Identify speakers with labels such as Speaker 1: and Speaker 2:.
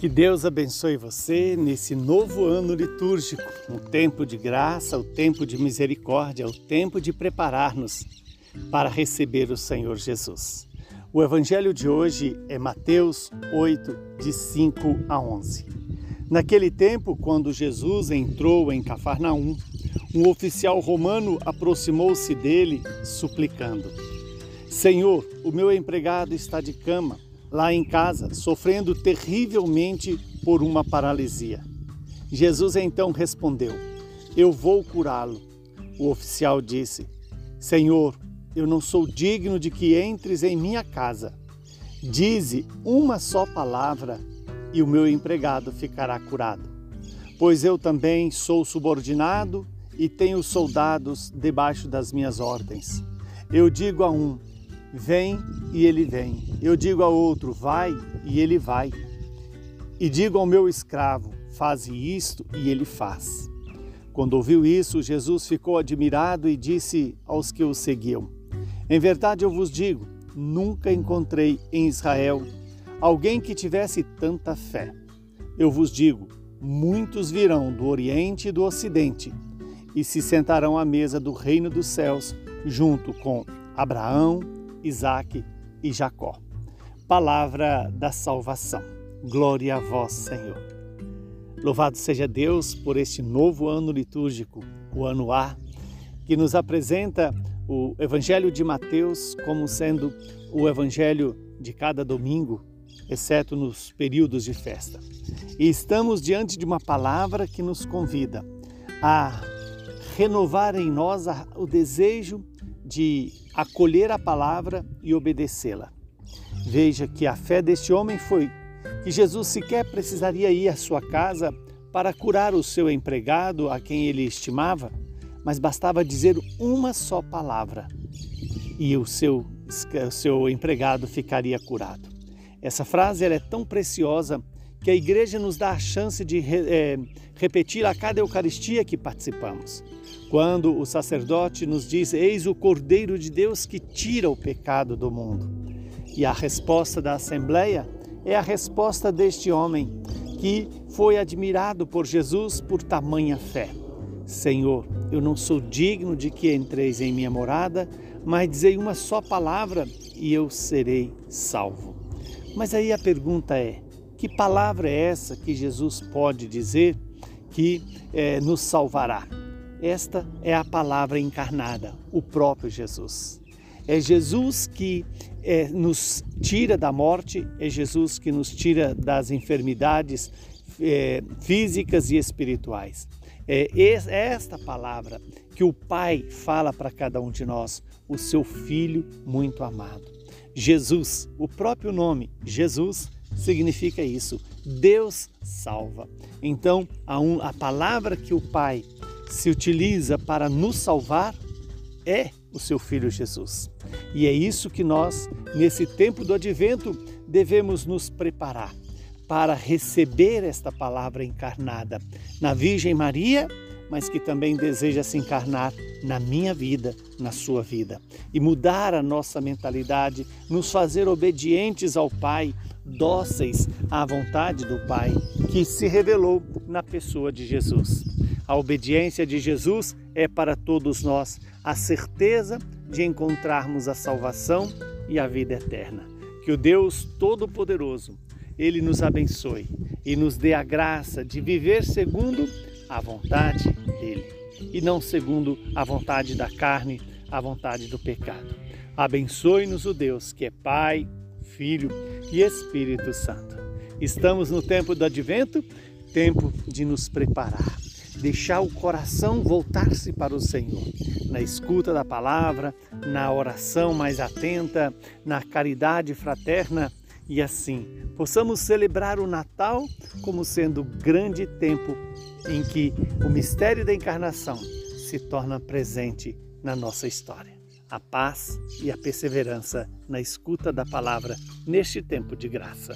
Speaker 1: Que Deus abençoe você nesse novo ano litúrgico, um tempo de graça, o um tempo de misericórdia, o um tempo de preparar-nos para receber o Senhor Jesus. O evangelho de hoje é Mateus 8, de 5 a 11. Naquele tempo, quando Jesus entrou em Cafarnaum, um oficial romano aproximou-se dele, suplicando: Senhor, o meu empregado está de cama lá em casa, sofrendo terrivelmente por uma paralisia. Jesus então respondeu: Eu vou curá-lo. O oficial disse: Senhor, eu não sou digno de que entres em minha casa. Dize uma só palavra e o meu empregado ficará curado. Pois eu também sou subordinado e tenho soldados debaixo das minhas ordens. Eu digo a um: Vem e ele vem. Eu digo ao outro: Vai e ele vai. E digo ao meu escravo: Faze isto e ele faz. Quando ouviu isso, Jesus ficou admirado e disse aos que o seguiam: Em verdade eu vos digo, nunca encontrei em Israel alguém que tivesse tanta fé. Eu vos digo: muitos virão do Oriente e do Ocidente e se sentarão à mesa do reino dos céus, junto com Abraão, Isaque e Jacó. Palavra da salvação. Glória a vós, Senhor. Louvado seja Deus por este novo ano litúrgico, o ano A, que nos apresenta o Evangelho de Mateus como sendo o Evangelho de cada domingo, exceto nos períodos de festa. E estamos diante de uma palavra que nos convida a renovar em nós o desejo de acolher a palavra e obedecê-la. Veja que a fé deste homem foi que Jesus sequer precisaria ir à sua casa para curar o seu empregado, a quem ele estimava, mas bastava dizer uma só palavra e o seu, o seu empregado ficaria curado. Essa frase é tão preciosa que a igreja nos dá a chance de é, repetir a cada Eucaristia que participamos. Quando o sacerdote nos diz: Eis o Cordeiro de Deus que tira o pecado do mundo. E a resposta da Assembleia é a resposta deste homem que foi admirado por Jesus por tamanha fé. Senhor, eu não sou digno de que entreis em minha morada, mas dizei uma só palavra e eu serei salvo. Mas aí a pergunta é: que palavra é essa que Jesus pode dizer que é, nos salvará? Esta é a palavra encarnada, o próprio Jesus. É Jesus que é, nos tira da morte, é Jesus que nos tira das enfermidades é, físicas e espirituais. É esta palavra que o Pai fala para cada um de nós, o seu Filho muito amado. Jesus, o próprio nome, Jesus, significa isso. Deus salva. Então, a, um, a palavra que o Pai se utiliza para nos salvar é o seu Filho Jesus. E é isso que nós, nesse tempo do advento, devemos nos preparar para receber esta palavra encarnada na Virgem Maria, mas que também deseja se encarnar na minha vida, na sua vida, e mudar a nossa mentalidade, nos fazer obedientes ao Pai, dóceis à vontade do Pai, que se revelou na pessoa de Jesus. A obediência de Jesus é para todos nós a certeza de encontrarmos a salvação e a vida eterna. Que o Deus Todo-Poderoso, Ele nos abençoe e nos dê a graça de viver segundo a vontade dEle e não segundo a vontade da carne, a vontade do pecado. Abençoe-nos o Deus que é Pai, Filho e Espírito Santo. Estamos no tempo do advento, tempo de nos preparar, deixar o coração voltar-se para o Senhor, na escuta da palavra, na oração mais atenta, na caridade fraterna e assim possamos celebrar o Natal como sendo grande tempo em que o mistério da encarnação se torna presente na nossa história a paz e a perseverança na escuta da palavra neste tempo de graça.